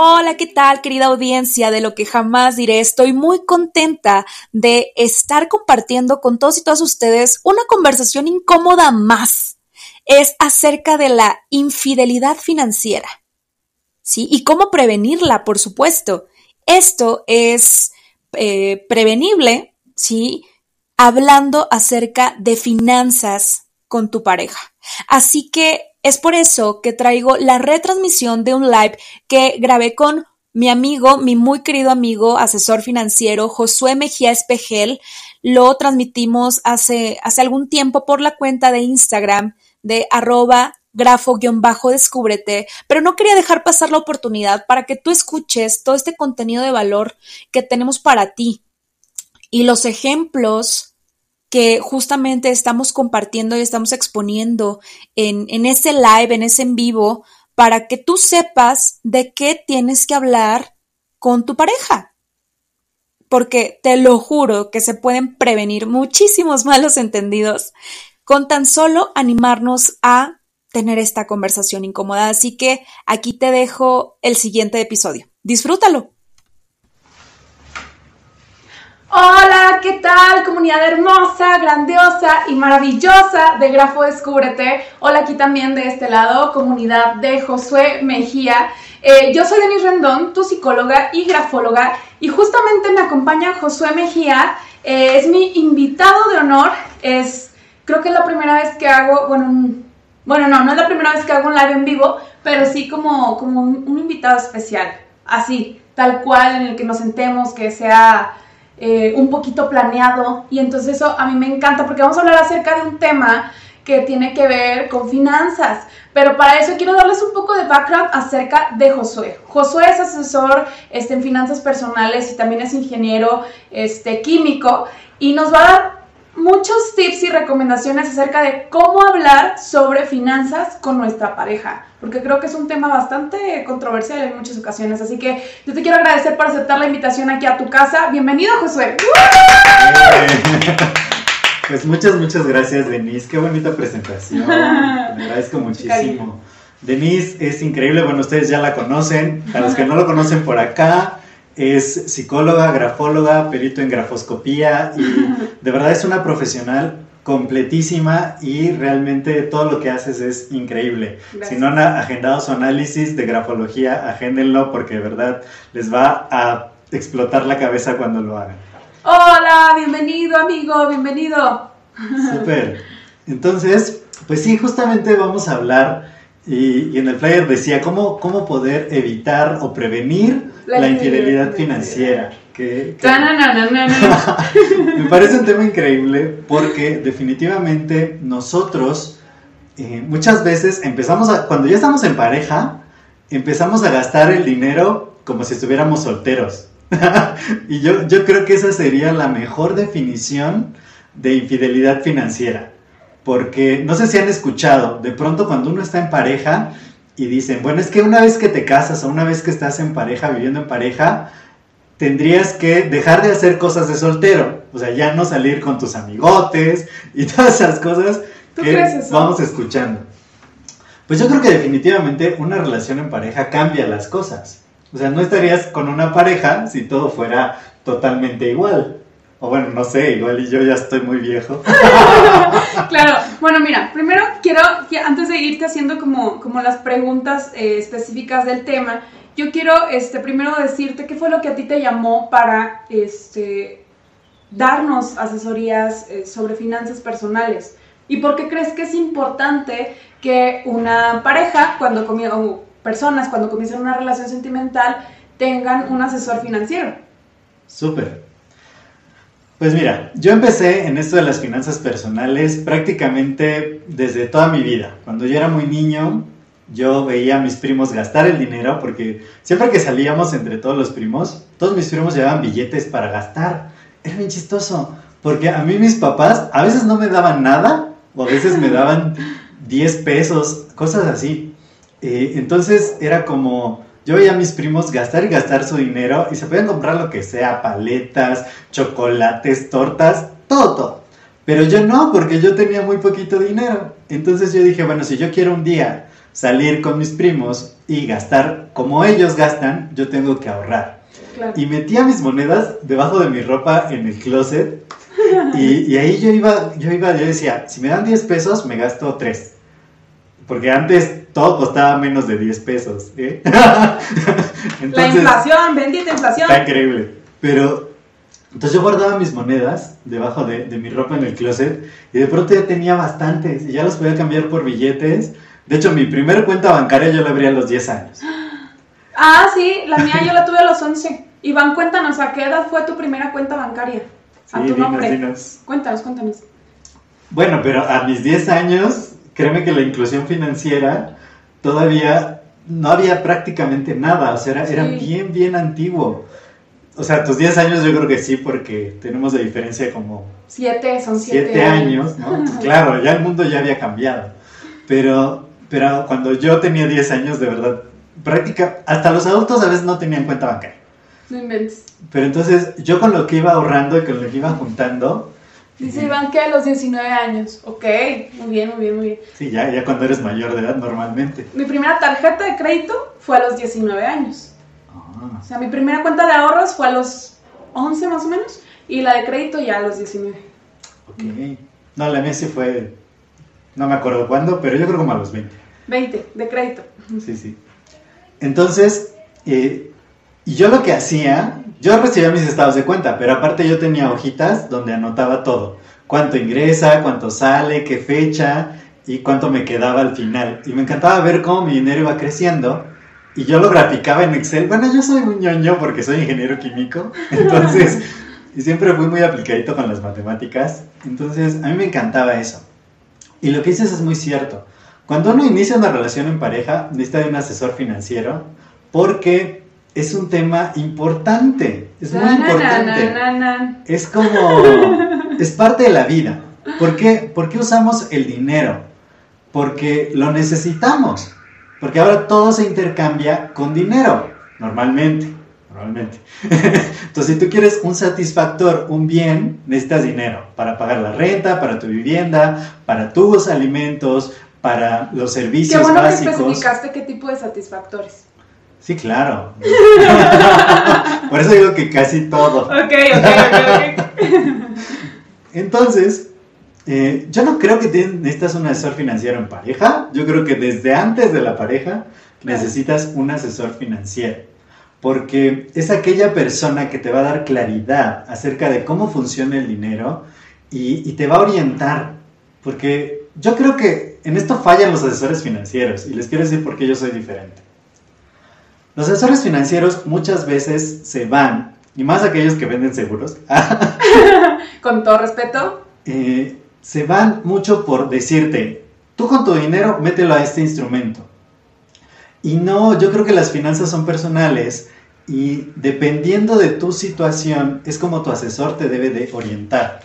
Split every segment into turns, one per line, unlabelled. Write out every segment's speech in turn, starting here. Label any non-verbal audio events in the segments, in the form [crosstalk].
Hola, ¿qué tal querida audiencia de lo que jamás diré? Estoy muy contenta de estar compartiendo con todos y todas ustedes una conversación incómoda más. Es acerca de la infidelidad financiera. ¿Sí? Y cómo prevenirla, por supuesto. Esto es eh, prevenible, ¿sí? Hablando acerca de finanzas con tu pareja. Así que es por eso que traigo la retransmisión de un live que grabé con mi amigo, mi muy querido amigo, asesor financiero, Josué Mejía Espejel. Lo transmitimos hace, hace algún tiempo por la cuenta de Instagram de arroba grafo-descúbrete, pero no quería dejar pasar la oportunidad para que tú escuches todo este contenido de valor que tenemos para ti. Y los ejemplos que justamente estamos compartiendo y estamos exponiendo en, en ese live, en ese en vivo, para que tú sepas de qué tienes que hablar con tu pareja. Porque te lo juro que se pueden prevenir muchísimos [laughs] malos entendidos con tan solo animarnos a tener esta conversación incómoda. Así que aquí te dejo el siguiente episodio. Disfrútalo. Hola, ¿qué tal? Comunidad hermosa, grandiosa y maravillosa de Grafo Descúbrete. Hola aquí también de este lado, comunidad de Josué Mejía. Eh, yo soy Denis Rendón, tu psicóloga y grafóloga, y justamente me acompaña Josué Mejía. Eh, es mi invitado de honor. Es, creo que es la primera vez que hago, bueno, bueno, no, no es la primera vez que hago un live en vivo, pero sí como, como un invitado especial. Así, tal cual, en el que nos sentemos, que sea eh, un poquito planeado y entonces eso a mí me encanta porque vamos a hablar acerca de un tema que tiene que ver con finanzas. Pero para eso quiero darles un poco de background acerca de Josué. Josué es asesor este, en finanzas personales y también es ingeniero este, químico y nos va a dar muchos tips y recomendaciones acerca de cómo hablar sobre finanzas con nuestra pareja, porque creo que es un tema bastante controversial en muchas ocasiones. Así que yo te quiero agradecer por aceptar la invitación aquí a tu casa. Bienvenido, Josué. [laughs]
Pues muchas, muchas gracias, Denise. Qué bonita presentación. [laughs] Me agradezco muchísimo. Denise es increíble. Bueno, ustedes ya la conocen. Para los que no lo conocen por acá, es psicóloga, grafóloga, perito en grafoscopía y [laughs] de verdad es una profesional completísima y realmente todo lo que haces es increíble. Si no han agendado su análisis de grafología, agéndenlo porque de verdad les va a explotar la cabeza cuando lo hagan.
Hola, bienvenido amigo, bienvenido.
Súper. Entonces, pues sí, justamente vamos a hablar y, en el flyer decía cómo, cómo poder evitar o prevenir la, infidelidad financiera. Que, [laughs] me parece un tema increíble porque definitivamente nosotros eh, muchas veces empezamos a, cuando ya estamos en pareja, empezamos a gastar el dinero como si estuviéramos solteros. [laughs] y yo, yo creo que esa sería la mejor definición de infidelidad financiera. Porque no sé si han escuchado, de pronto cuando uno está en pareja y dicen, bueno, es que una vez que te casas o una vez que estás en pareja, viviendo en pareja, tendrías que dejar de hacer cosas de soltero. O sea, ya no salir con tus amigotes y [laughs] todas esas cosas que vamos escuchando. Pues yo creo que definitivamente una relación en pareja cambia las cosas. O sea, no estarías con una pareja si todo fuera totalmente igual. O bueno, no sé, igual y yo ya estoy muy viejo. [laughs]
claro, bueno, mira, primero quiero, antes de irte haciendo como, como las preguntas eh, específicas del tema, yo quiero este, primero decirte qué fue lo que a ti te llamó para este, darnos asesorías eh, sobre finanzas personales. ¿Y por qué crees que es importante que una pareja, cuando o personas, cuando comienzan una relación sentimental, tengan un asesor financiero?
Súper. Pues mira, yo empecé en esto de las finanzas personales prácticamente desde toda mi vida. Cuando yo era muy niño, yo veía a mis primos gastar el dinero porque siempre que salíamos entre todos los primos, todos mis primos llevaban billetes para gastar. Era bien chistoso, porque a mí mis papás a veces no me daban nada o a veces me daban [laughs] 10 pesos, cosas así. Eh, entonces era como, yo veía a mis primos gastar y gastar su dinero y se podían comprar lo que sea, paletas, chocolates, tortas, todo, todo. Pero yo no, porque yo tenía muy poquito dinero. Entonces yo dije, bueno, si yo quiero un día salir con mis primos y gastar como ellos gastan, yo tengo que ahorrar. Y metía mis monedas debajo de mi ropa en el closet y, ahí yo iba, yo iba, yo decía, si me dan 10 pesos, me gasto 3. Porque antes todo costaba menos de 10 pesos. ¿eh? [laughs]
la inflación, bendita inflación.
Está increíble. Pero, entonces yo guardaba mis monedas debajo de, de, mi ropa en el closet y de pronto ya tenía bastantes y ya los podía cambiar por billetes. De hecho, mi primera cuenta bancaria yo la abrí a los 10 años. [gasps]
Ah, sí, la mía yo la tuve a los 11. Iván, cuéntanos, ¿a qué edad fue tu primera cuenta bancaria? A tu nombre. Cuéntanos, cuéntanos.
Bueno, pero a mis 10 años, créeme que la inclusión financiera todavía no había prácticamente nada, o sea, era, bien, bien antiguo. O sea, tus 10 años yo creo que sí, porque tenemos de diferencia como...
7, son 7
años, ¿no? [laughs] claro, ya el mundo ya había cambiado. Pero, pero cuando yo tenía 10 años, de verdad, práctica, hasta los adultos a veces no tenían cuenta bancaria.
No inventes.
Pero entonces yo con lo que iba ahorrando y con lo que iba juntando...
Dice Iván que a los 19 años. Ok, muy bien, muy bien, muy bien.
Sí, ya, ya cuando eres mayor de edad normalmente.
Mi primera tarjeta de crédito fue a los 19 años. Ah. O sea, mi primera cuenta de ahorros fue a los 11 más o menos y la de crédito ya a los 19.
Ok. No, la mía sí fue, no me acuerdo cuándo, pero yo creo como a los 20.
20, de crédito.
Sí, sí. Entonces, eh, yo lo que hacía, yo recibía mis estados de cuenta, pero aparte yo tenía hojitas donde anotaba todo. Cuánto ingresa, cuánto sale, qué fecha y cuánto me quedaba al final. Y me encantaba ver cómo mi dinero iba creciendo. Y yo lo graficaba en Excel. Bueno, yo soy un ñoño porque soy ingeniero químico. [laughs] Entonces, y siempre fui muy aplicadito con las matemáticas. Entonces, a mí me encantaba eso. Y lo que dices es muy cierto. Cuando uno inicia una relación en pareja, necesita de un asesor financiero porque es un tema importante, es muy importante. es como, [laughs] es parte de la vida. ¿Por qué? ¿Por qué usamos el dinero? Porque lo necesitamos. Porque ahora todo se intercambia con dinero, normalmente. Normalmente. [laughs] Entonces, si tú quieres un satisfactor, un bien, necesitas dinero para pagar la renta, para tu vivienda, para tus alimentos, para los servicios
Qué bueno
básicos.
que especificaste qué tipo de satisfactores.
Sí, claro. Por eso digo que casi todo.
Ok, ok, ok,
Entonces, eh, yo no creo que necesitas un asesor financiero en pareja. Yo creo que desde antes de la pareja necesitas un asesor financiero. Porque es aquella persona que te va a dar claridad acerca de cómo funciona el dinero y, y te va a orientar. Porque yo creo que en esto fallan los asesores financieros y les quiero decir por qué yo soy diferente. Los asesores financieros muchas veces se van, y más aquellos que venden seguros. [laughs]
con todo respeto.
Eh, se van mucho por decirte, tú con tu dinero mételo a este instrumento. Y no, yo creo que las finanzas son personales y dependiendo de tu situación es como tu asesor te debe de orientar.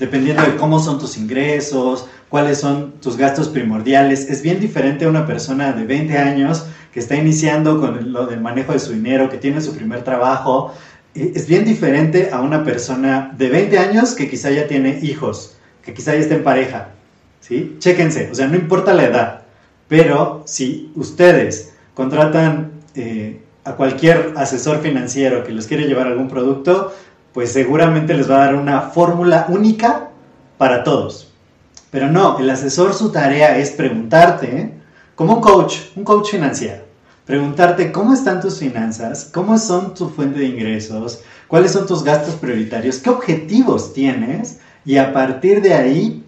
Dependiendo de cómo son tus ingresos, cuáles son tus gastos primordiales. Es bien diferente a una persona de 20 años que está iniciando con lo del manejo de su dinero, que tiene su primer trabajo, es bien diferente a una persona de 20 años que quizá ya tiene hijos, que quizá ya está en pareja. ¿sí? Chéquense, o sea, no importa la edad, pero si ustedes contratan eh, a cualquier asesor financiero que les quiere llevar algún producto, pues seguramente les va a dar una fórmula única para todos. Pero no, el asesor su tarea es preguntarte, como un coach, un coach financiero. preguntarte cómo están tus finanzas, cómo son tu fuente de ingresos, cuáles son tus gastos prioritarios, qué objetivos tienes y a partir de ahí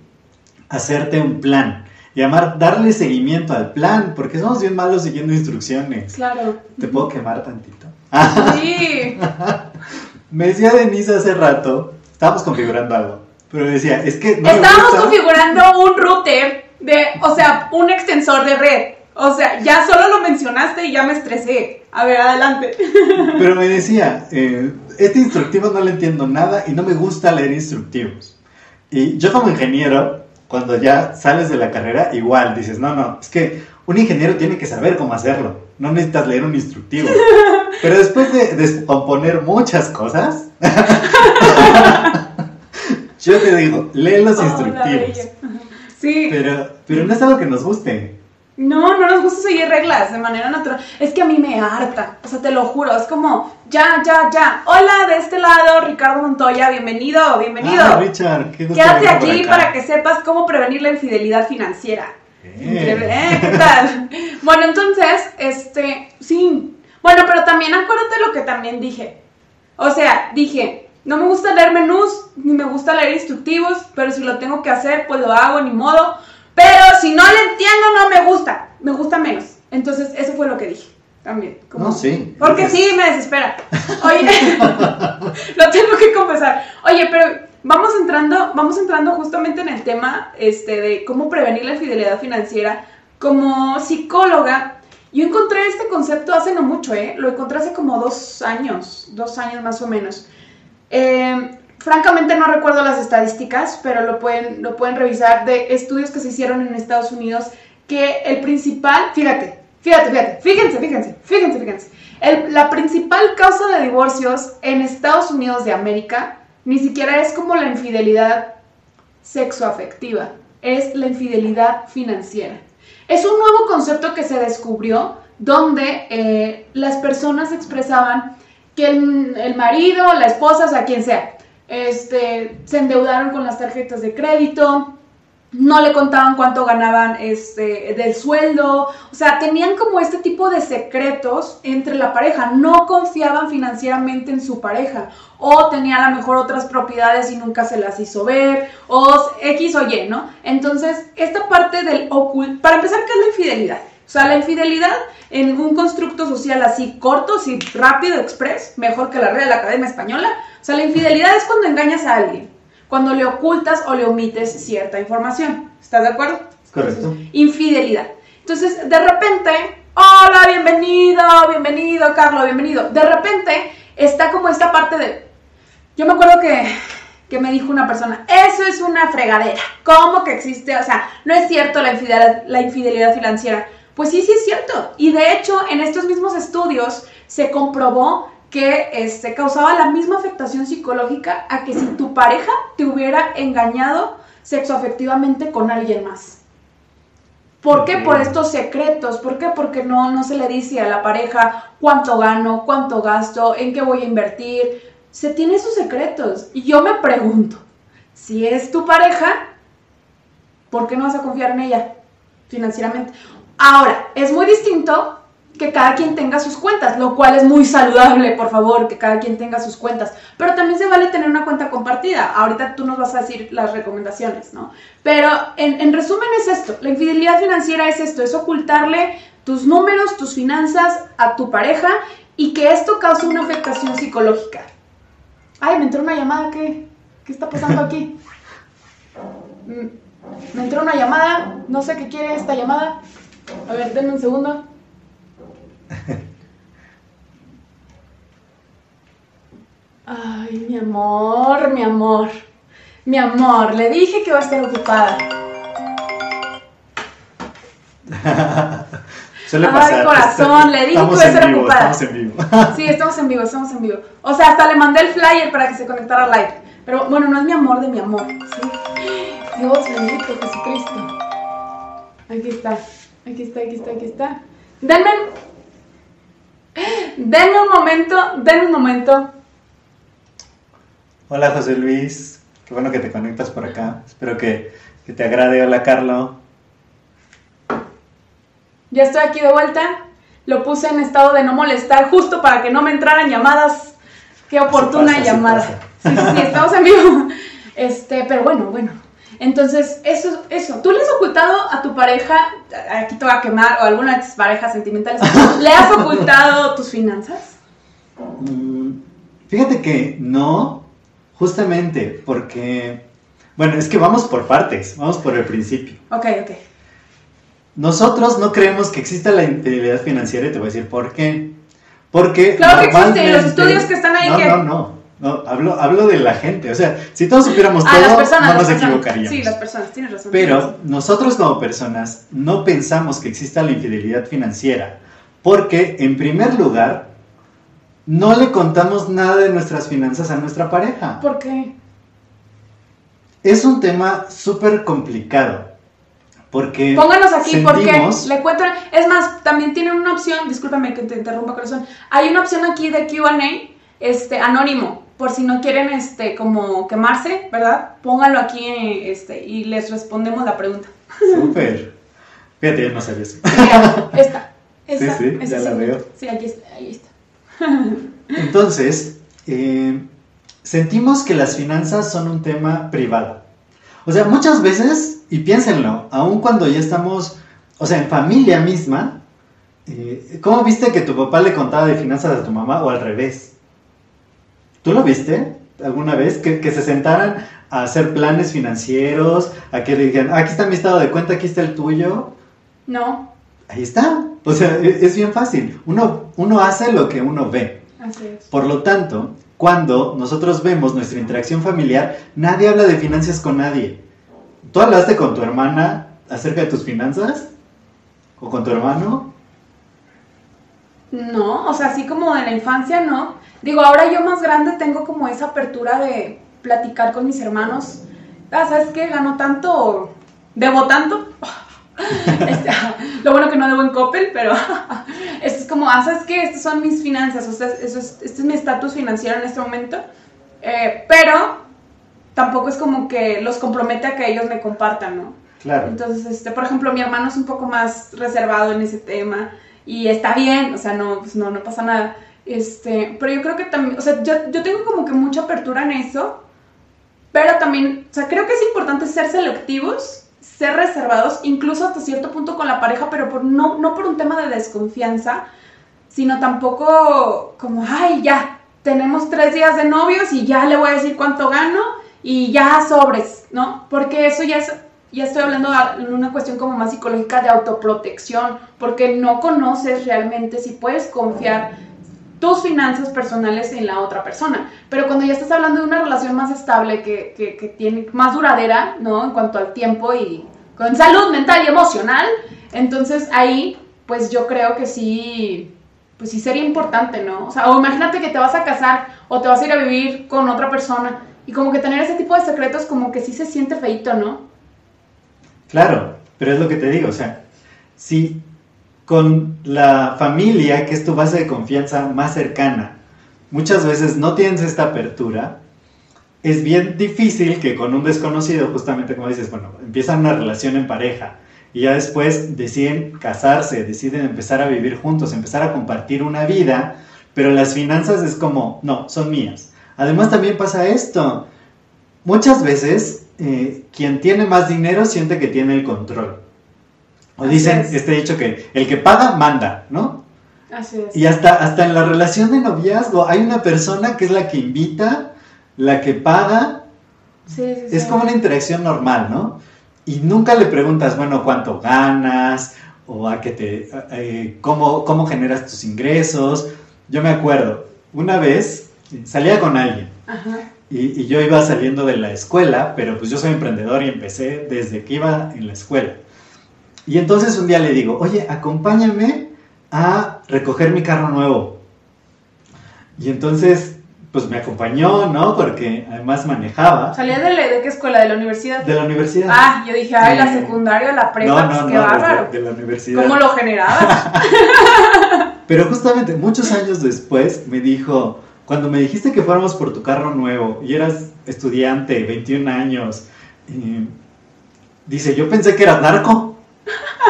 hacerte un plan. Y amar, darle seguimiento al plan, porque somos bien malos siguiendo instrucciones.
Claro.
¿Te puedo quemar tantito?
Sí. [laughs]
Me decía Denise hace rato, estábamos configurando algo, pero decía, es que... no
Estábamos configurando un router de, o sea, un extensor de red. O sea, ya solo lo mencionaste y ya me estresé. A ver, adelante.
Pero me decía, eh, este instructivo no le entiendo nada y no me gusta leer instructivos. Y yo como ingeniero, cuando ya sales de la carrera, igual dices, no, no, es que un ingeniero tiene que saber cómo hacerlo. No necesitas leer un instructivo. Pero después de descomponer muchas cosas, [laughs] yo te digo, lee los
Oh,
instructivos.
Sí.
Pero, pero no es algo que nos guste.
No, no nos gusta seguir reglas de manera natural. Es que a mí me harta. O sea, te lo juro. Es como, ya, ya, ya. Hola, de este lado, Ricardo Montoya. Bienvenido, bienvenido.
Ah, Richard, qué gusto
Quédate aquí para que sepas cómo prevenir la infidelidad financiera.
Eh.
¿eh? ¿Qué tal? Bueno, entonces, este, sí. Bueno, pero también acuérdate lo que también dije. O sea, dije, no me gusta leer menús, ni me gusta leer instructivos, pero si lo tengo que hacer, pues lo hago, ni modo. Pero si no le entiendo, no me gusta. Me gusta menos. Entonces, eso fue lo que dije. También. como-
No, sí.
Porque sí, me desespera. Oye, [laughs] lo tengo que confesar. Oye, pero vamos entrando, vamos entrando justamente en el tema este, de cómo prevenir la infidelidad financiera. Como psicóloga, yo encontré este concepto hace no mucho, ¿eh? Lo encontré hace como dos años, dos años más o menos. Eh, francamente no recuerdo las estadísticas, pero lo pueden, lo pueden revisar de estudios que se hicieron en Estados Unidos, que el principal, fíjate, fíjate, fíjate, fíjense, fíjense, fíjense, fíjense. La principal causa de divorcios en Estados Unidos de América ni siquiera es como la infidelidad sexoafectiva, es la infidelidad financiera. Es un nuevo concepto que se descubrió donde eh, las personas expresaban el, marido, la esposa, o sea, quien sea, este, se endeudaron con las tarjetas de crédito, no le contaban cuánto ganaban este, del sueldo, o sea, tenían como este tipo de secretos entre la pareja, no confiaban financieramente en su pareja, o tenía a lo mejor otras propiedades y nunca se las hizo ver, o X o Y, ¿no? Entonces, esta parte del oculto, para empezar, ¿qué es la infidelidad? O sea, la infidelidad en un constructo social así corto, así rápido, express, mejor que la Real Academia Española. O sea, la infidelidad es cuando engañas a alguien, cuando le ocultas o le omites cierta información. ¿Estás de acuerdo?
Correcto.
Infidelidad. Entonces, de repente, hola, bienvenido, bienvenido, Carlos, bienvenido. De repente está como esta parte de... Yo me acuerdo que, que me dijo una persona, eso es una fregadera. ¿Cómo que existe? O sea, no es cierto la infidelidad, la infidelidad financiera. Pues sí, sí es cierto. Y de hecho, en estos mismos estudios se comprobó que este, causaba la misma afectación psicológica a que si tu pareja te hubiera engañado sexoafectivamente con alguien más. ¿Por qué? Por estos secretos. ¿Por qué? Porque no, no se le dice a la pareja cuánto gano, cuánto gasto, en qué voy a invertir. Se tiene sus secretos. Y yo me pregunto, si es tu pareja, ¿por qué no vas a confiar en ella financieramente? Ahora, es muy distinto que cada quien tenga sus cuentas, lo cual es muy saludable, por favor, que cada quien tenga sus cuentas. Pero también se vale tener una cuenta compartida. Ahorita tú nos vas a decir las recomendaciones, ¿no? Pero en, en resumen es esto, la infidelidad financiera es esto, es ocultarle tus números, tus finanzas a tu pareja y que esto cause una afectación psicológica. Ay, me entró una llamada, ¿qué, qué está pasando aquí? Mm, Me entró una llamada, no sé qué quiere esta llamada. A ver, denme un segundo. Ay, mi amor, mi amor. Mi amor, le dije que va a estar ocupada. [laughs]
Suele
Ay,
pasar.
corazón, le dije que iba a
vivo,
ocupada.
Estamos en vivo. [laughs]
Sí, estamos en vivo, estamos en vivo. O sea, hasta le mandé el flyer para que se conectara live. Pero bueno, no es mi amor de mi amor. ¿sí? Dios bendito, Jesucristo. Aquí está, aquí está, aquí está, aquí está. Denme, denme un momento, denme un momento.
Hola José Luis, qué bueno que te conectas por acá. Espero que, que te agrade. Hola Carlo.
Ya estoy aquí de vuelta. lo puse en estado de no molestar justo para que no me entraran llamadas. Qué oportuna
pasa,
llamada. Sí, sí, sí, estamos en vivo. Este, pero bueno, bueno. Entonces, eso, eso. ¿Tú le has ocultado a tu pareja, aquí te voy a quemar, o a alguna de tus parejas sentimentales, [laughs] ¿le has ocultado tus finanzas?
Mm, Fíjate que no, justamente porque, bueno, es que vamos por partes, vamos por el principio.
Ok, ok.
Nosotros no creemos que exista la infidelidad financiera y te voy a decir por qué. Porque
Claro que existe, los estudios que están ahí
No,
que-
no, no, no, hablo, hablo de la gente. O sea, si todos supiéramos
Ah,
todo,
personas.
no nos
personas.
equivocaríamos.
Sí, las personas, tienes razón.
Pero nosotros como personas no pensamos que exista la infidelidad financiera, porque en primer lugar, no le contamos nada de nuestras finanzas a nuestra pareja.
¿Por qué?
Es un tema súper complicado, porque
Pónganos aquí porque le cuento. Es más, también tienen una opción, discúlpame que te interrumpa corazón. Hay una opción aquí de QA, este, anónimo, por si no quieren este, como quemarse, ¿verdad? Pónganlo aquí este, y les respondemos la pregunta.
Súper. Fíjate, yo no sabía eso.
Mira, esta. [laughs] esta
Sí, sí,
esta
ya la veo.
Sí, aquí está, ahí está. [laughs]
Entonces, eh, sentimos que las finanzas son un tema privado. O sea, muchas veces, y piénsenlo, aun cuando ya estamos, o sea, en familia misma, eh, ¿cómo viste que tu papá le contaba de finanzas a tu mamá o al revés? ¿Tú lo viste alguna vez? Que, que se sentaran a hacer planes financieros, a que le digan, "Ah, aquí está mi estado de cuenta, aquí está el tuyo.
No,
Ahí está. O sea, e- es bien fácil. Uno, uno hace lo que uno ve.
así es.
Por lo tanto, cuando nosotros vemos nuestra interacción familiar, nadie habla de finanzas con nadie. ¿Tú hablaste con tu hermana acerca de tus finanzas? ¿O con tu hermano?
No, o sea, así como de la infancia, no. Digo, ahora yo más grande tengo como esa apertura de platicar con mis hermanos. Ah, ¿sabes qué? Gano tanto, debo tanto. [laughs] Este, [laughs] lo bueno que no debo en Coppel, pero esto [laughs] es como, ah, ¿sabes qué? Estas son mis finanzas, o sea, eso es, este es mi estatus financiero en este momento. Eh, pero tampoco es como que los compromete a que ellos me compartan, ¿no?
Claro.
Entonces, este, por ejemplo, mi hermano es un poco más reservado en ese tema y está bien, o sea, no, pues no, no pasa nada. Este, pero yo creo que también, o sea, yo, yo tengo como que mucha apertura en eso, pero también, o sea, creo que es importante ser selectivos, ser reservados, incluso hasta cierto punto con la pareja, pero por, no, no por un tema de desconfianza, sino tampoco como, ay, ya, tenemos tres días de novios y ya le voy a decir cuánto gano y ya sobres, ¿no? Porque eso ya es, ya estoy hablando en una cuestión como más psicológica de autoprotección, porque no conoces realmente si puedes confiar tus finanzas personales en la otra persona. Pero cuando ya estás hablando de una relación más estable, que, que, que tiene más duradera, ¿no? En cuanto al tiempo y con salud mental y emocional, entonces ahí, pues yo creo que sí, pues sí sería importante, ¿no? O sea, o imagínate que te vas a casar o te vas a ir a vivir con otra persona y como que tener ese tipo de secretos como que sí se siente feito, ¿no?
Claro, pero es lo que te digo, o sea, si con la familia, que es tu base de confianza más cercana, muchas veces no tienes esta apertura, es bien difícil que con un desconocido, justamente como dices, bueno, empiezan una relación en pareja y ya después deciden casarse, deciden empezar a vivir juntos, empezar a compartir una vida, pero las finanzas es como, no, son mías. Además también pasa esto, muchas veces eh, quien tiene más dinero siente que tiene el control. O
Así
dicen
es.
este dicho que el que paga manda, ¿no?
Así es.
Y hasta, hasta en la relación de noviazgo hay una persona que es la que invita, la que paga,
Sí, sí,
es
sí.
como una interacción normal, ¿no? Y nunca le preguntas, bueno, cuánto ganas o a qué te, eh, cómo, cómo generas tus ingresos. Yo me acuerdo, una vez salía con alguien
Ajá.
Y, y yo iba saliendo de la escuela, pero pues yo soy emprendedor y empecé desde que iba en la escuela. Y entonces un día le digo, oye, acompáñame a recoger mi carro nuevo. Y entonces, pues me acompañó, ¿no? Porque además manejaba
¿Salía de, la- de qué escuela? ¿De la universidad?
de la universidad.
Ah, yo dije, ay, la secundaria, la prepa,
no,
pues
no,
qué
no,
bárbaro.
desde- de la universidad.
¿Cómo lo generabas? [laughs]
Pero justamente muchos años después me dijo, cuando me dijiste que fuéramos por tu carro nuevo y eras estudiante, 21 años, eh, dice, yo pensé que eras narco.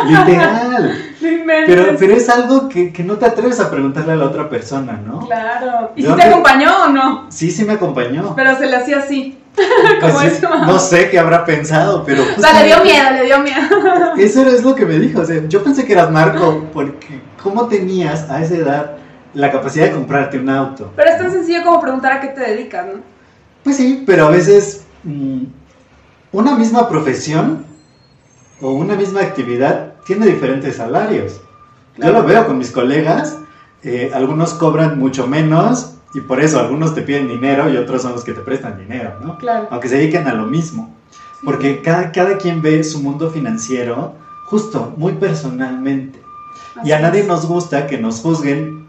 Literal. [laughs] Pero, pero es algo que, que no te atreves a preguntarle a la otra persona, ¿no?
Claro. ¿Y
¿De
si te acompañó o no?
Sí, sí me acompañó.
Pero se le hacía así.
Pues [laughs]
como eso.
no sé qué habrá pensado, pero...
O sea, le dio miedo, le dio miedo.
Eso es lo que me dijo. O sea, yo pensé que eras Marco, porque ¿cómo tenías a esa edad la capacidad de comprarte un auto?
Pero es tan sencillo como preguntar a qué te dedicas, ¿no?
Pues sí, pero a veces mm, una misma profesión o una misma actividad tiene diferentes salarios. Yo
Claro.
lo veo con mis colegas, eh, algunos cobran mucho menos y por eso algunos te piden dinero y otros son los que te prestan dinero, ¿no?
Claro.
Aunque se dediquen a lo mismo. Porque cada, cada quien ve su mundo financiero justo, muy personalmente. Y a
Así
nadie
es.
nos gusta que nos juzguen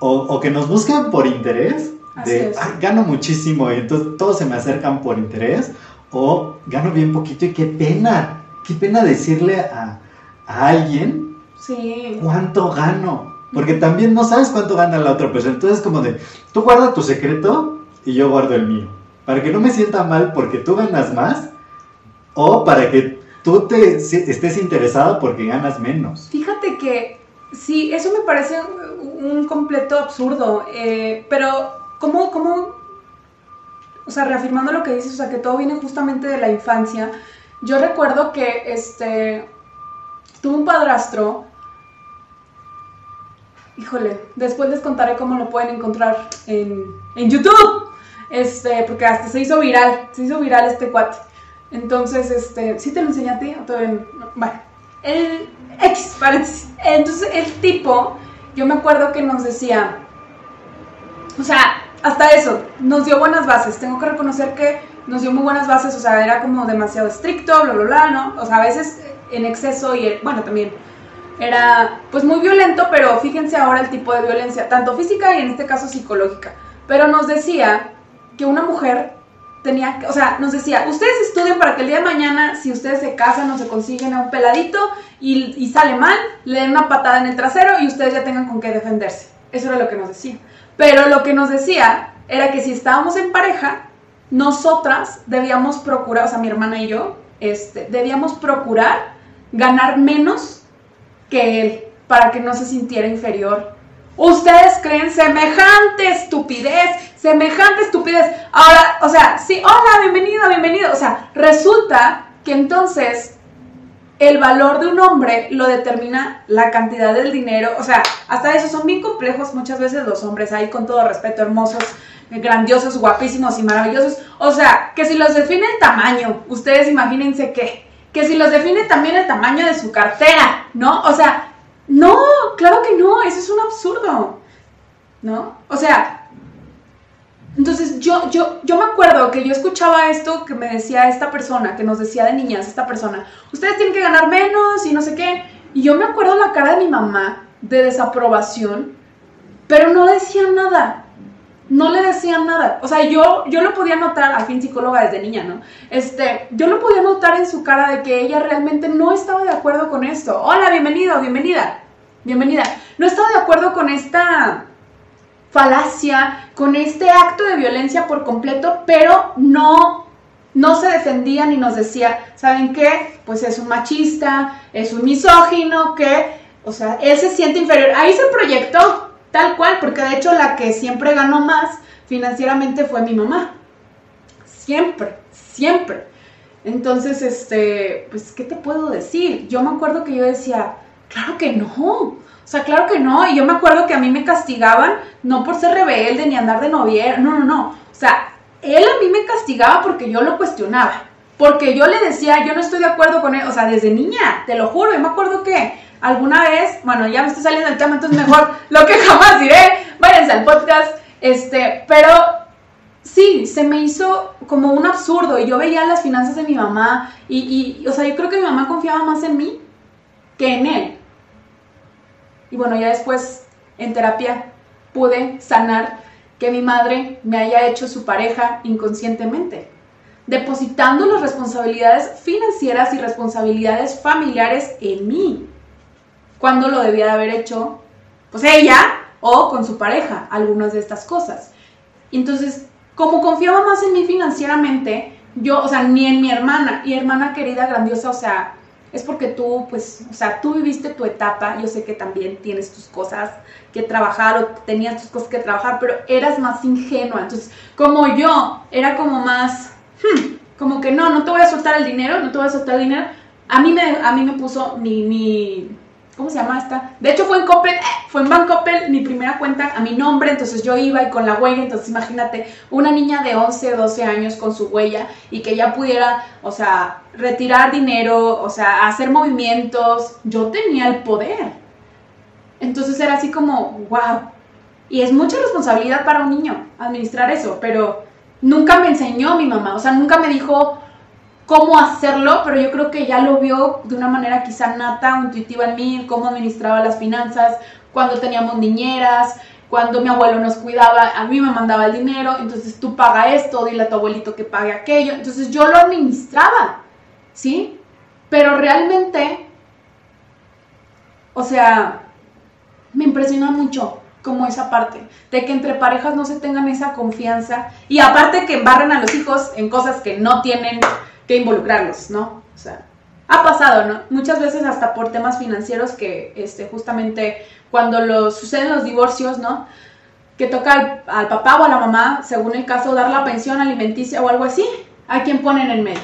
o, o que nos busquen por interés. De,
es.
"Ay, gano muchísimo y entonces todos se me acercan por interés. O gano bien poquito y qué pena, qué pena decirle a, a alguien
Sí.
cuánto gano. Porque también no sabes cuánto gana la otra persona. Entonces como de, tú guarda tu secreto y yo guardo el mío. Para que no me sienta mal porque tú ganas más o para que tú te estés interesado porque ganas menos.
Fíjate que sí, eso me parece un completo absurdo, eh, pero ¿cómo, cómo, o sea, reafirmando lo que dices, o sea, que todo viene justamente de la infancia, yo recuerdo que, este, tuve un padrastro, híjole, después les contaré cómo lo pueden encontrar en, en YouTube, este, porque hasta se hizo viral, se hizo viral este cuate. Entonces, este, ¿sí te lo enseñé a ti todavía no? No, Bueno, el X. Entonces, el tipo, yo me acuerdo que nos decía, o sea, hasta eso, nos dio buenas bases. Tengo que reconocer que nos dio muy buenas bases, o sea, era como demasiado estricto, bla, bla, bla, ¿no? O sea, a veces en exceso y, bueno, también era pues muy violento, pero fíjense ahora el tipo de violencia, tanto física y en este caso psicológica. Pero nos decía que una mujer tenía, o sea, nos decía, ustedes estudien para que el día de mañana, si ustedes se casan o se consiguen a un peladito y, y sale mal, le den una patada en el trasero y ustedes ya tengan con qué defenderse. Eso era lo que nos decía. Pero lo que nos decía era que si estábamos en pareja, nosotras debíamos procurar, o sea, mi hermana y yo, este, debíamos procurar ganar menos que él para que no se sintiera inferior. Ustedes creen semejante estupidez, semejante estupidez. Ahora, o sea, sí, hola, bienvenido, bienvenido. O sea, resulta que entonces el valor de un hombre lo determina la cantidad del dinero. O sea, hasta eso son bien complejos muchas veces los hombres, ahí con todo respeto, hermosos, grandiosos, guapísimos y maravillosos. O sea, que si los define el tamaño, ustedes imagínense qué. Que si los define también el tamaño de su cartera, ¿no? O sea, no, claro que no, eso es un absurdo, ¿no? O sea, entonces yo, yo, yo me acuerdo que yo escuchaba esto que me decía esta persona, que nos decía de niñas esta persona, ustedes tienen que ganar menos y no sé qué, y yo me acuerdo la cara de mi mamá de desaprobación, pero no decía nada, no le decían nada. O sea, yo, yo lo podía notar, al fin psicóloga desde niña, ¿no? Este, yo lo podía notar en su cara de que ella realmente no estaba de acuerdo con esto. Hola, bienvenido, bienvenida, bienvenida. No estaba de acuerdo con esta falacia, con este acto de violencia por completo, pero no, no se defendía ni nos decía, ¿saben qué? Pues es un machista, es un misógino, que, o sea, él se siente inferior. Ahí se proyectó, tal cual, porque de hecho la que siempre ganó más financieramente fue mi mamá. Siempre, siempre. Entonces, este, pues, ¿qué te puedo decir? Yo me acuerdo que yo decía, claro que no. O sea, claro que no. Y yo me acuerdo que a mí me castigaban no por ser rebelde ni andar de noviera. No, no, no. O sea, él a mí me castigaba porque yo lo cuestionaba. Porque yo le decía, yo no estoy de acuerdo con él. O sea, desde niña, te lo juro. Yo me acuerdo que alguna vez, bueno, ya me está saliendo el tema, entonces mejor [laughs] lo que jamás diré. Váyanse al podcast. Este, pero sí, se me hizo como un absurdo. Y yo veía las finanzas de mi mamá. Y, y, o sea, yo creo que mi mamá confiaba más en mí que en él. Y bueno, ya después en terapia pude sanar que mi madre me haya hecho su pareja inconscientemente, depositando las responsabilidades financieras y responsabilidades familiares en mí, cuando lo debía de haber hecho, pues ella o con su pareja, algunas de estas cosas. Entonces, como confiaba más en mí financieramente, yo, o sea, ni en mi hermana, y hermana querida, grandiosa, o sea, es porque tú, pues, o sea, tú viviste tu etapa, yo sé que también tienes tus cosas que trabajar o tenías tus cosas que trabajar, pero eras más ingenua. Entonces, como yo, era como más, hmm, como que no, no te voy a soltar el dinero, no te voy a soltar el dinero. A mí me, a mí me puso mi, mi ¿cómo se llama esta? De hecho fue en Coppel, eh, fue en Bancoppel mi primera cuenta a mi nombre, entonces yo iba y con la huella, entonces imagínate, una niña de 11, 12 años con su huella y que ya pudiera, o sea, retirar dinero, o sea, hacer movimientos, yo tenía el poder. Entonces era así como, wow. Y es mucha responsabilidad para un niño administrar eso, pero nunca me enseñó mi mamá, o sea, nunca me dijo, cómo hacerlo, pero yo creo que ya lo vio de una manera quizá nata, intuitiva en mí, cómo administraba las finanzas, cuando teníamos niñeras, cuando mi abuelo nos cuidaba, a mí me mandaba el dinero, entonces tú paga esto, dile a tu abuelito que pague aquello, entonces yo lo administraba, ¿sí? Pero realmente, o sea, me impresiona mucho como esa parte, de que entre parejas no se tengan esa confianza y aparte que embarren a los hijos en cosas que no tienen que involucrarlos, ¿no? O sea, ha pasado, ¿no? Muchas veces hasta por temas financieros que este, justamente cuando lo, suceden los divorcios, ¿no? Que toca al, papá o a la mamá, según el caso, dar la pensión alimenticia o algo así, ¿a quién ponen en medio?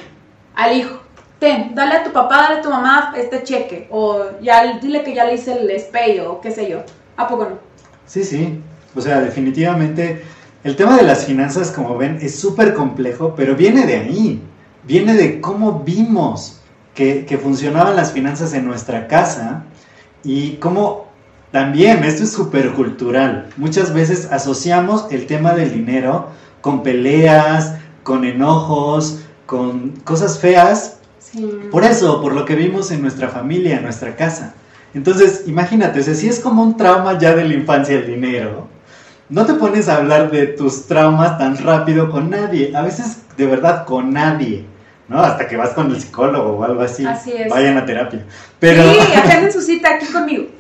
Al hijo. Ten, dale a tu papá, dale a tu mamá este cheque. O ya dile que ya le hice el SPAY o qué sé yo. ¿A poco no?
Sí, sí. O sea, definitivamente el tema de las finanzas, como ven, es súper complejo, pero viene de ahí viene de cómo vimos que, funcionaban las finanzas en nuestra casa y cómo también, esto es súper cultural, muchas veces asociamos el tema del dinero con peleas, con enojos, con cosas feas. Por eso, por lo que vimos en nuestra familia, en nuestra casa. Entonces, imagínate, si es como un trauma ya de la infancia el dinero, no te pones a hablar de tus traumas tan rápido con nadie, a veces de verdad con nadie. ¿No? Hasta que vas con el psicólogo o algo así.
Así es.
Vayan a terapia. Pero,
sí, en su cita aquí conmigo. [laughs]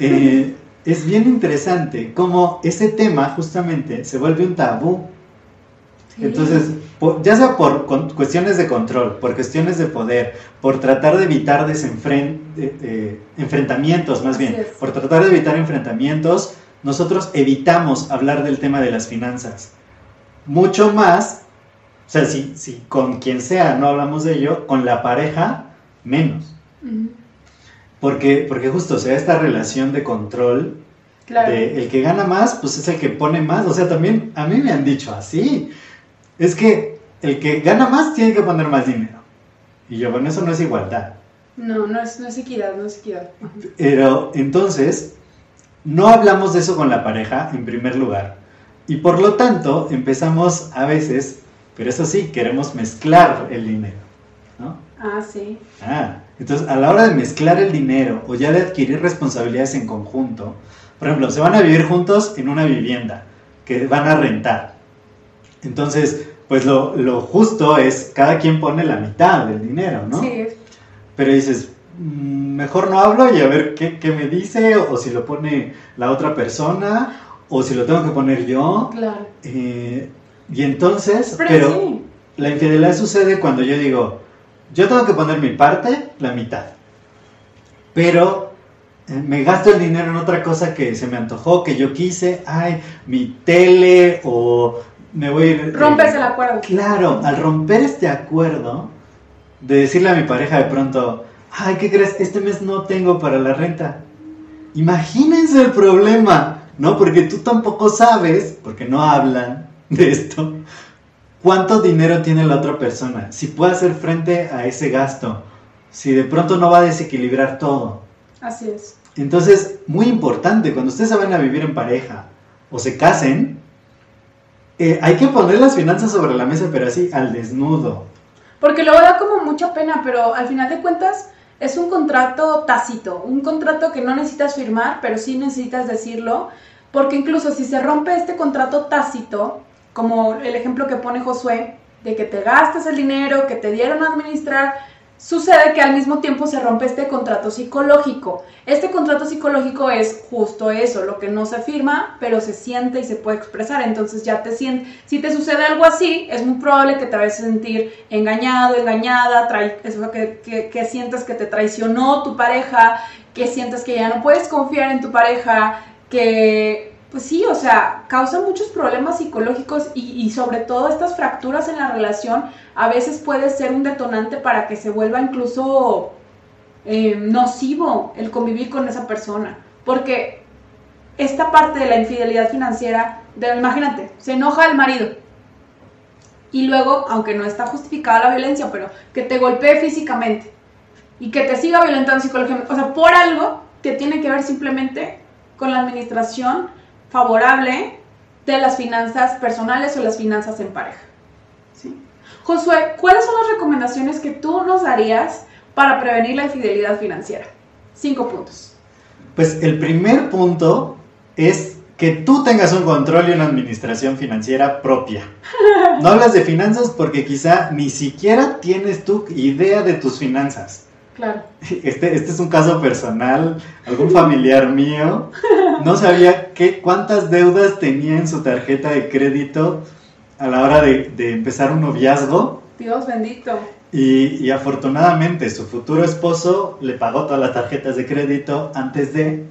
Eh, es bien interesante cómo ese tema justamente se vuelve un tabú. Entonces, ya sea por cuestiones de control, por cuestiones de poder, por tratar de evitar enfrentamientos, más bien, por tratar de evitar enfrentamientos, nosotros evitamos hablar del tema de las finanzas. Mucho más o sea, si, si con quien sea no hablamos de ello, con la pareja, menos. porque, porque justo, o sea, esta relación de control, de el que gana más, pues es el que pone más. O sea, también a mí me han dicho así. Es que el que gana más tiene que poner más dinero. Y yo, bueno, eso no es igualdad.
No, no es, no es equidad, no es equidad.
Pero entonces, no hablamos de eso con la pareja en primer lugar. Y por lo tanto, empezamos a veces pero eso sí, queremos mezclar el dinero, ¿no?
Ah, sí.
Ah, entonces a la hora de mezclar el dinero o ya de adquirir responsabilidades en conjunto, por ejemplo, se van a vivir juntos en una vivienda que van a rentar. Entonces, pues lo, justo es cada quien pone la mitad del dinero, ¿no?
Sí.
Pero dices, mm, mejor no hablo y a ver qué, me dice, o, si lo pone la otra persona, o si lo tengo que poner yo.
Claro.
Eh, y entonces, pero, la infidelidad sucede cuando yo digo, yo tengo que poner mi parte, la mitad. Pero eh, me gasto el dinero en otra cosa que se me antojó, que yo quise, ay, mi tele o me voy a ir...
Rompes el acuerdo.
Claro, al romper este acuerdo, de decirle a mi pareja de pronto, ay, ¿qué crees? Este mes no tengo para la renta. Imagínense el problema, ¿no? Porque tú tampoco sabes, porque no hablan, de esto, ¿cuánto dinero tiene la otra persona? Si puede hacer frente a ese gasto, si de pronto no va a desequilibrar todo.
Así es.
Entonces, muy importante, cuando ustedes se van a vivir en pareja o se casen, eh, hay que poner las finanzas sobre la mesa, pero así, al desnudo.
Porque luego da como mucha pena, pero al final de cuentas es un contrato tácito, un contrato que no necesitas firmar, pero sí necesitas decirlo, porque incluso si se rompe este contrato tácito, como el ejemplo que pone Josué, de que te gastes el dinero que te dieron a administrar, sucede que al mismo tiempo se rompe este contrato psicológico. Este contrato psicológico es justo eso, lo que no se firma, pero se siente y se puede expresar. Entonces ya te sientes, si te sucede algo así, es muy probable que te vayas a sentir engañado, engañada, eso que, que, que sientes que te traicionó tu pareja, que sientes que ya no puedes confiar en tu pareja, que pues sí, o sea, causa muchos problemas psicológicos y, sobre todo estas fracturas en la relación a veces puede ser un detonante para que se vuelva incluso eh, nocivo el convivir con esa persona. Porque esta parte de la infidelidad financiera, de, imagínate, se enoja el marido y luego, aunque no está justificada la violencia, pero que te golpee físicamente y que te siga violentando psicológicamente, o sea, por algo que tiene que ver simplemente con la administración favorable de las finanzas personales o las finanzas en pareja. ¿Sí? Josué, ¿cuáles son las recomendaciones que tú nos darías para prevenir la infidelidad financiera? Cinco puntos.
Pues el primer punto es que tú tengas un control y una administración financiera propia. [laughs] No hablas de finanzas porque quizá ni siquiera tienes tu idea de tus finanzas.
Claro. [laughs]
Este, este es un caso personal, algún familiar mío no sabía qué, cuántas deudas tenía en su tarjeta de crédito a la hora de, empezar un noviazgo.
Dios bendito.
Y, afortunadamente su futuro esposo le pagó todas las tarjetas de crédito antes de...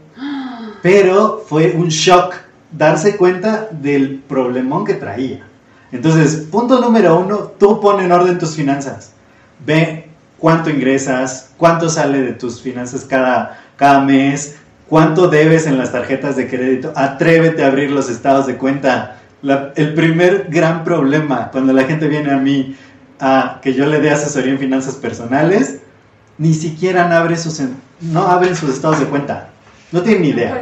Pero fue un shock darse cuenta del problemón que traía. Entonces, punto número uno, tú pon en orden tus finanzas. Ve cuánto ingresas, cuánto sale de tus finanzas cada, cada mes, cuánto debes en las tarjetas de crédito. Atrévete a abrir los estados de cuenta. el primer gran problema cuando la gente viene a mí a que yo le dé asesoría en finanzas personales, ni siquiera abre sus, no abren sus estados de cuenta. No tienen ni idea.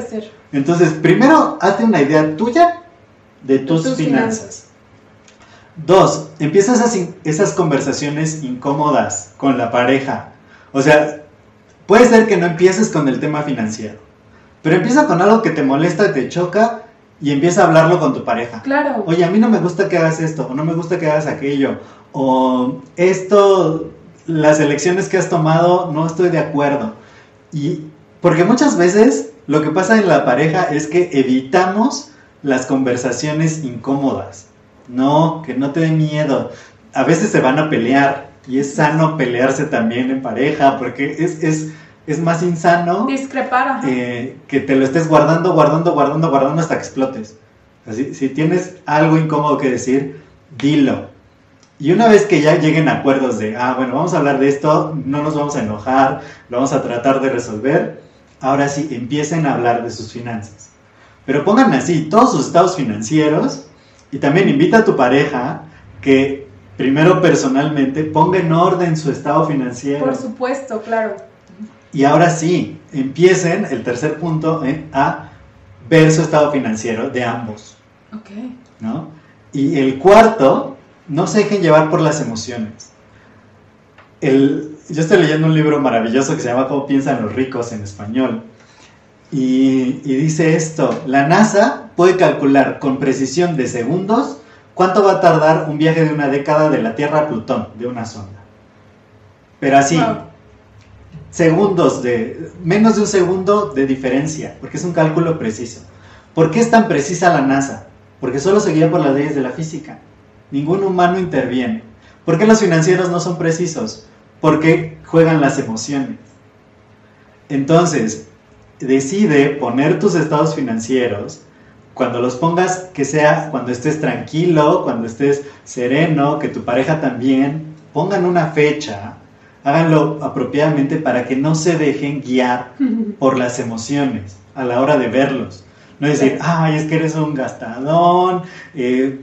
Entonces, primero, hazte una idea tuya de tus, finanzas. Dos, empiezas esas, esas conversaciones incómodas con la pareja. O sea, puede ser que no empieces con el tema financiero, pero empieza con algo que te molesta, te choca y empieza a hablarlo con tu pareja.
Claro.
Oye, a mí no me gusta que hagas esto, o no me gusta que hagas aquello, o esto, las elecciones que has tomado, no estoy de acuerdo. Y porque muchas veces lo que pasa en la pareja es que evitamos las conversaciones incómodas. No, que no te dé miedo. A veces se van a pelear y es sano pelearse también en pareja porque es, es, es más insano.
Discrepar.
Eh, que te lo estés guardando, guardando, guardando, guardando hasta que explotes. Así, si tienes algo incómodo que decir, dilo. Y una vez que ya lleguen acuerdos de, ah, bueno, vamos a hablar de esto, no nos vamos a enojar, lo vamos a tratar de resolver, ahora sí, empiecen a hablar de sus finanzas. Pero pongan así todos sus estados financieros y también invita a tu pareja que primero personalmente ponga en orden su estado financiero.
Por supuesto, claro.
Y ahora sí, empiecen, el tercer punto, eh, a ver su estado financiero de ambos.
Ok.
¿no? Y el cuarto, no se dejen llevar por las emociones. El, yo estoy leyendo un libro maravilloso que se llama Cómo piensan los ricos en español. Y, y dice esto, la NASA puede calcular con precisión de segundos cuánto va a tardar un viaje de una década de la Tierra a Plutón, de una sonda. Pero así, segundos de, menos de un segundo de diferencia, porque es un cálculo preciso. ¿Por qué es tan precisa la NASA? Porque solo se guía por las leyes de la física. Ningún humano interviene. ¿Por qué los financieros no son precisos? Porque juegan las emociones. Entonces, decide poner tus estados financieros cuando los pongas, que sea cuando estés tranquilo, cuando estés sereno, que tu pareja también, pongan una fecha, háganlo apropiadamente para que no se dejen guiar [laughs] por las emociones a la hora de verlos. No decir, ay, es que eres un gastadón, eh,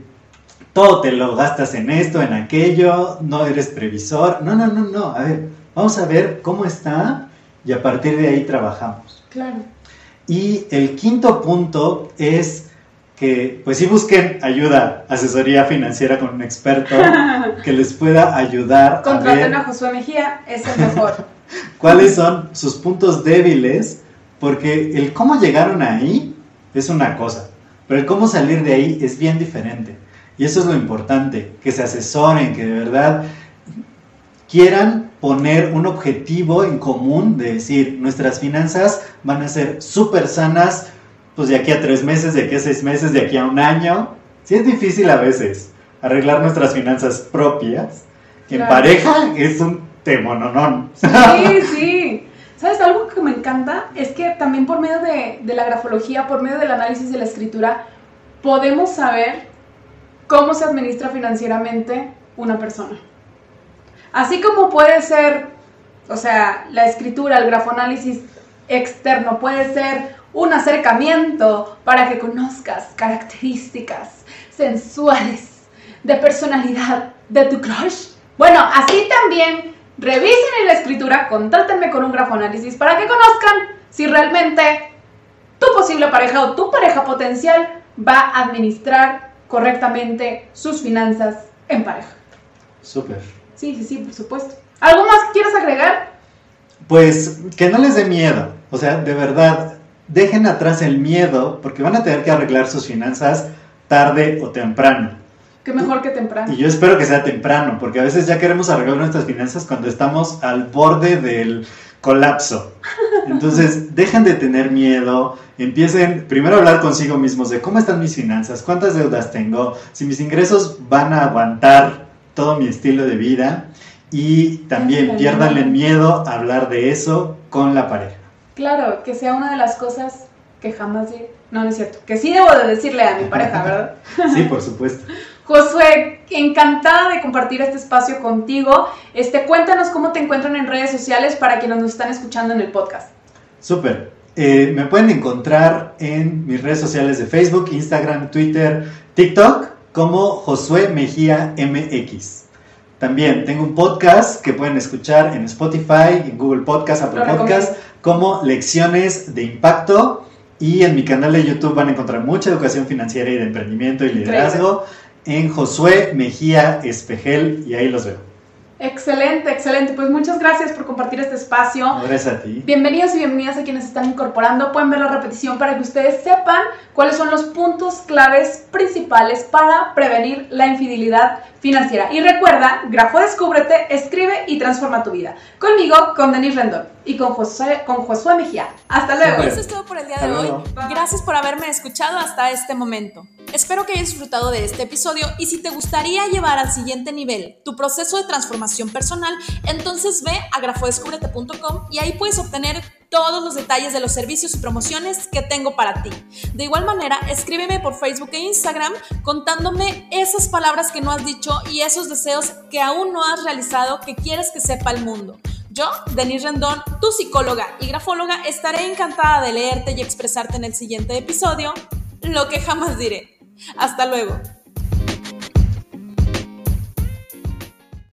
todo te lo gastas en esto, en aquello, no eres previsor. No, no, no, no. A ver, vamos a ver cómo está y a partir de ahí trabajamos.
Claro.
Y el quinto punto es que, pues sí busquen ayuda, asesoría financiera con un experto que les pueda ayudar
Contraten a, a Josué Mejía, es el mejor. [laughs]
¿Cuáles son sus puntos débiles? Porque el cómo llegaron ahí es una cosa, pero el cómo salir de ahí es bien diferente. Y eso es lo importante, que se asesoren, que de verdad quieran poner un objetivo en común de decir, nuestras finanzas van a ser súper sanas, pues de aquí a tres meses, de aquí a seis meses, de aquí a un año. Sí es difícil a veces arreglar nuestras finanzas propias, que en pareja es un temononón.
Sí, sí. ¿Sabes? Algo que me encanta es que también por medio de, de la grafología, por medio del análisis de la escritura, podemos saber cómo se administra financieramente una persona. Así como puede ser, o sea, la escritura, el grafoanálisis externo puede ser un acercamiento para que conozcas características sensuales de personalidad de tu crush. Bueno, así también revisen en la escritura, contáctenme con un grafoanálisis para que conozcan si realmente tu posible pareja o tu pareja potencial va a administrar correctamente sus finanzas en pareja.
Súper.
Sí, sí, sí, por supuesto. ¿Algo más que quieras agregar?
Pues que no les dé miedo. O sea, de verdad, dejen atrás el miedo porque van a tener que arreglar sus finanzas tarde o temprano.
Qué mejor que temprano.
Y yo espero que sea temprano, porque a veces ya queremos arreglar nuestras finanzas cuando estamos al borde del colapso. [laughs] Entonces, dejen de tener miedo, empiecen primero a hablar consigo mismos de cómo están mis finanzas, cuántas deudas tengo, si mis ingresos van a aguantar todo mi estilo de vida y también pierdan el miedo a hablar de eso con la pareja.
Claro, que sea una de las cosas que jamás... No, no es cierto. Que sí debo de decirle a mi pareja, ¿verdad? [laughs]
sí, por supuesto.
Josué, encantada de compartir este espacio contigo. Este, cuéntanos cómo te encuentran en redes sociales para quienes nos están escuchando en el podcast.
Súper. Eh, me pueden encontrar en mis redes sociales de Facebook, Instagram, Twitter, TikTok como Josué Mejía MX. También tengo un podcast que pueden escuchar en Spotify, en Google Podcast, Apple Podcast, como Lecciones de Impacto. Y en mi canal de YouTube van a encontrar mucha educación financiera y de emprendimiento y liderazgo en Josué Mejía Espejel y ahí los veo.
Excelente, excelente. Pues muchas gracias por compartir este espacio.
Gracias a ti.
Bienvenidos y bienvenidas a quienes están incorporando. Pueden ver la repetición para que ustedes sepan cuáles son los puntos claves principales para prevenir la infidelidad financiera. Y recuerda, Grafo Descúbrete, escribe y transforma tu vida. Conmigo, con Denis Rendón y con Josué, con Josué Mejía. Hasta luego.
Eso es todo por el día de hoy. Gracias por haberme escuchado hasta este momento. Espero que hayas disfrutado de este episodio y si te gustaría llevar al siguiente nivel tu proceso de transformación personal, entonces ve a grafodescúbrete.com y ahí puedes obtener todos los detalles de los servicios y promociones que tengo para ti. De igual manera, escríbeme por Facebook e Instagram contándome esas palabras que no has dicho y esos deseos que aún no has realizado que quieres que sepa el mundo. Yo, Denise Rendón, tu psicóloga y grafóloga, estaré encantada de leerte y expresarte en el siguiente episodio lo que jamás diré. Hasta luego.